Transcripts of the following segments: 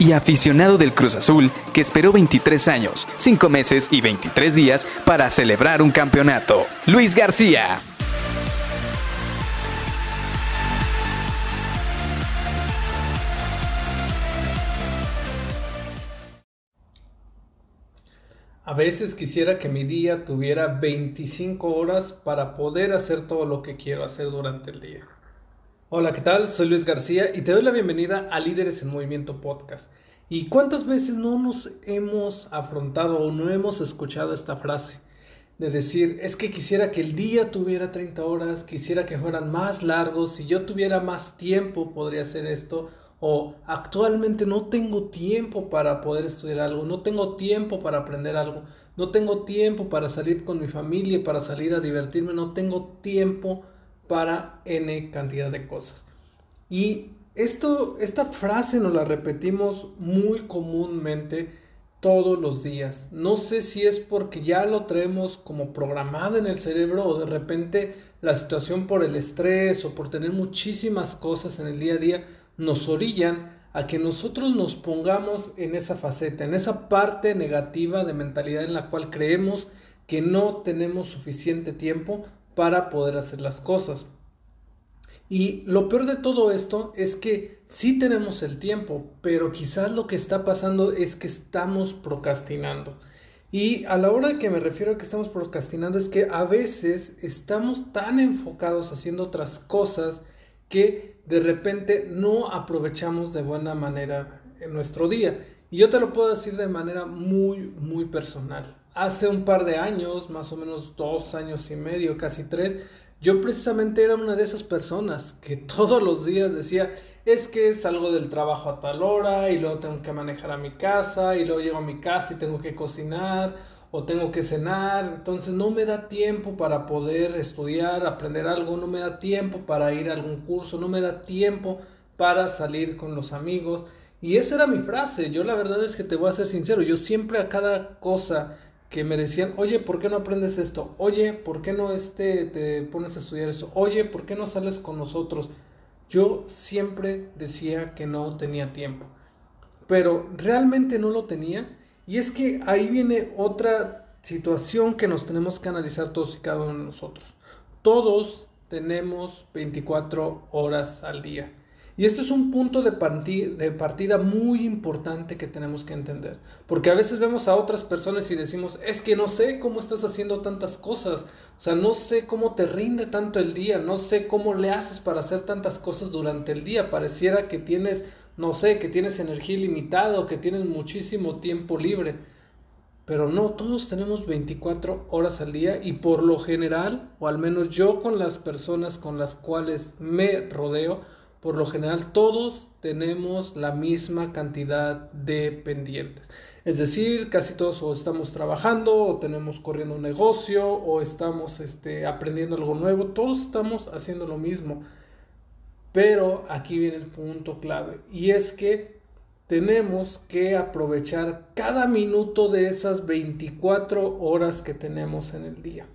y aficionado del Cruz Azul que esperó 23 años, 5 meses y 23 días para celebrar un campeonato. Luis García. A veces quisiera que mi día tuviera 25 horas para poder hacer todo lo que quiero hacer durante el día. Hola, ¿qué tal? Soy Luis García y te doy la bienvenida a Líderes en Movimiento Podcast. ¿Y cuántas veces no nos hemos afrontado o no hemos escuchado esta frase? De decir, es que quisiera que el día tuviera 30 horas, quisiera que fueran más largos, si yo tuviera más tiempo podría hacer esto, o actualmente no tengo tiempo para poder estudiar algo, no tengo tiempo para aprender algo, no tengo tiempo para salir con mi familia, para salir a divertirme, no tengo tiempo para n cantidad de cosas. Y esto, esta frase nos la repetimos muy comúnmente todos los días. No sé si es porque ya lo traemos como programado en el cerebro o de repente la situación por el estrés o por tener muchísimas cosas en el día a día nos orillan a que nosotros nos pongamos en esa faceta, en esa parte negativa de mentalidad en la cual creemos que no tenemos suficiente tiempo para poder hacer las cosas. Y lo peor de todo esto es que sí tenemos el tiempo, pero quizás lo que está pasando es que estamos procrastinando. Y a la hora que me refiero a que estamos procrastinando es que a veces estamos tan enfocados haciendo otras cosas que de repente no aprovechamos de buena manera nuestro día. Y yo te lo puedo decir de manera muy, muy personal hace un par de años, más o menos dos años y medio, casi tres, yo precisamente era una de esas personas que todos los días decía, es que salgo del trabajo a tal hora y luego tengo que manejar a mi casa y luego llego a mi casa y tengo que cocinar o tengo que cenar, entonces no me da tiempo para poder estudiar, aprender algo, no me da tiempo para ir a algún curso, no me da tiempo para salir con los amigos. Y esa era mi frase, yo la verdad es que te voy a ser sincero, yo siempre a cada cosa que me decían, oye, ¿por qué no aprendes esto? Oye, ¿por qué no este, te pones a estudiar eso? Oye, ¿por qué no sales con nosotros? Yo siempre decía que no tenía tiempo, pero realmente no lo tenía. Y es que ahí viene otra situación que nos tenemos que analizar todos y cada uno de nosotros. Todos tenemos 24 horas al día. Y esto es un punto de, de partida muy importante que tenemos que entender. Porque a veces vemos a otras personas y decimos, es que no sé cómo estás haciendo tantas cosas. O sea, no sé cómo te rinde tanto el día. No sé cómo le haces para hacer tantas cosas durante el día. Pareciera que tienes, no sé, que tienes energía ilimitada o que tienes muchísimo tiempo libre. Pero no, todos tenemos 24 horas al día y por lo general, o al menos yo con las personas con las cuales me rodeo, por lo general todos tenemos la misma cantidad de pendientes. Es decir, casi todos o estamos trabajando o tenemos corriendo un negocio o estamos este, aprendiendo algo nuevo. Todos estamos haciendo lo mismo. Pero aquí viene el punto clave y es que tenemos que aprovechar cada minuto de esas 24 horas que tenemos en el día.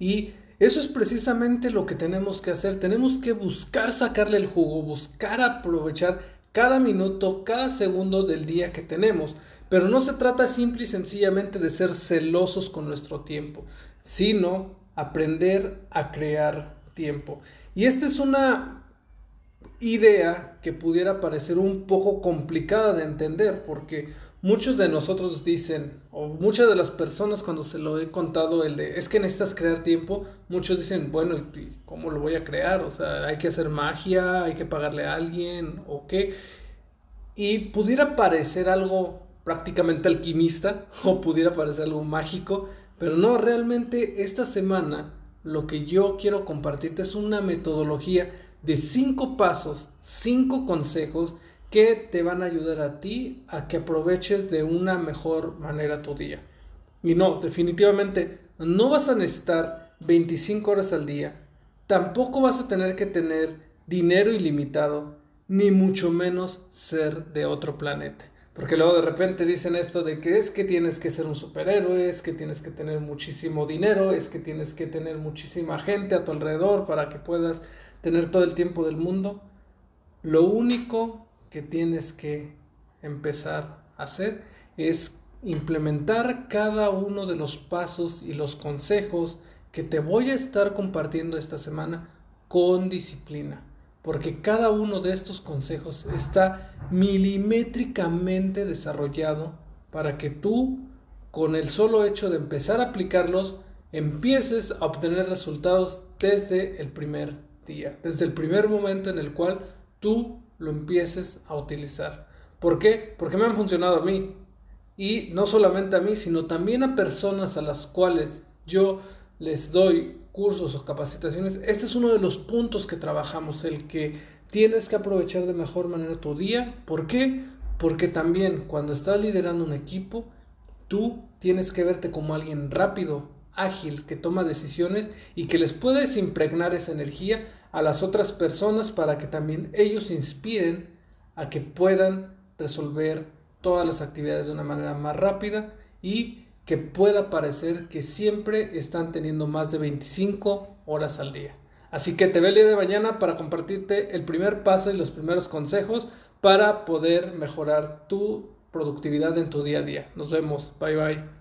Y eso es precisamente lo que tenemos que hacer. Tenemos que buscar sacarle el jugo, buscar aprovechar cada minuto, cada segundo del día que tenemos. Pero no se trata simple y sencillamente de ser celosos con nuestro tiempo, sino aprender a crear tiempo. Y esta es una idea que pudiera parecer un poco complicada de entender porque muchos de nosotros dicen, o muchas de las personas cuando se lo he contado, el de, es que necesitas crear tiempo, muchos dicen, bueno, ¿y cómo lo voy a crear? O sea, hay que hacer magia, hay que pagarle a alguien, o qué. Y pudiera parecer algo prácticamente alquimista, o pudiera parecer algo mágico, pero no, realmente esta semana lo que yo quiero compartirte es una metodología de cinco pasos, cinco consejos, que te van a ayudar a ti a que aproveches de una mejor manera tu día. Y no, definitivamente no vas a necesitar 25 horas al día, tampoco vas a tener que tener dinero ilimitado, ni mucho menos ser de otro planeta. Porque luego de repente dicen esto de que es que tienes que ser un superhéroe, es que tienes que tener muchísimo dinero, es que tienes que tener muchísima gente a tu alrededor para que puedas tener todo el tiempo del mundo. Lo único que tienes que empezar a hacer es implementar cada uno de los pasos y los consejos que te voy a estar compartiendo esta semana con disciplina porque cada uno de estos consejos está milimétricamente desarrollado para que tú, con el solo hecho de empezar a aplicarlos, empieces a obtener resultados desde el primer día, desde el primer momento en el cual tú lo empieces a utilizar. ¿Por qué? Porque me han funcionado a mí. Y no solamente a mí, sino también a personas a las cuales yo les doy cursos o capacitaciones, este es uno de los puntos que trabajamos, el que tienes que aprovechar de mejor manera tu día. ¿Por qué? Porque también cuando estás liderando un equipo, tú tienes que verte como alguien rápido, ágil, que toma decisiones y que les puedes impregnar esa energía a las otras personas para que también ellos inspiren a que puedan resolver todas las actividades de una manera más rápida y que pueda parecer que siempre están teniendo más de 25 horas al día. Así que te veo el día de mañana para compartirte el primer paso y los primeros consejos para poder mejorar tu productividad en tu día a día. Nos vemos. Bye bye.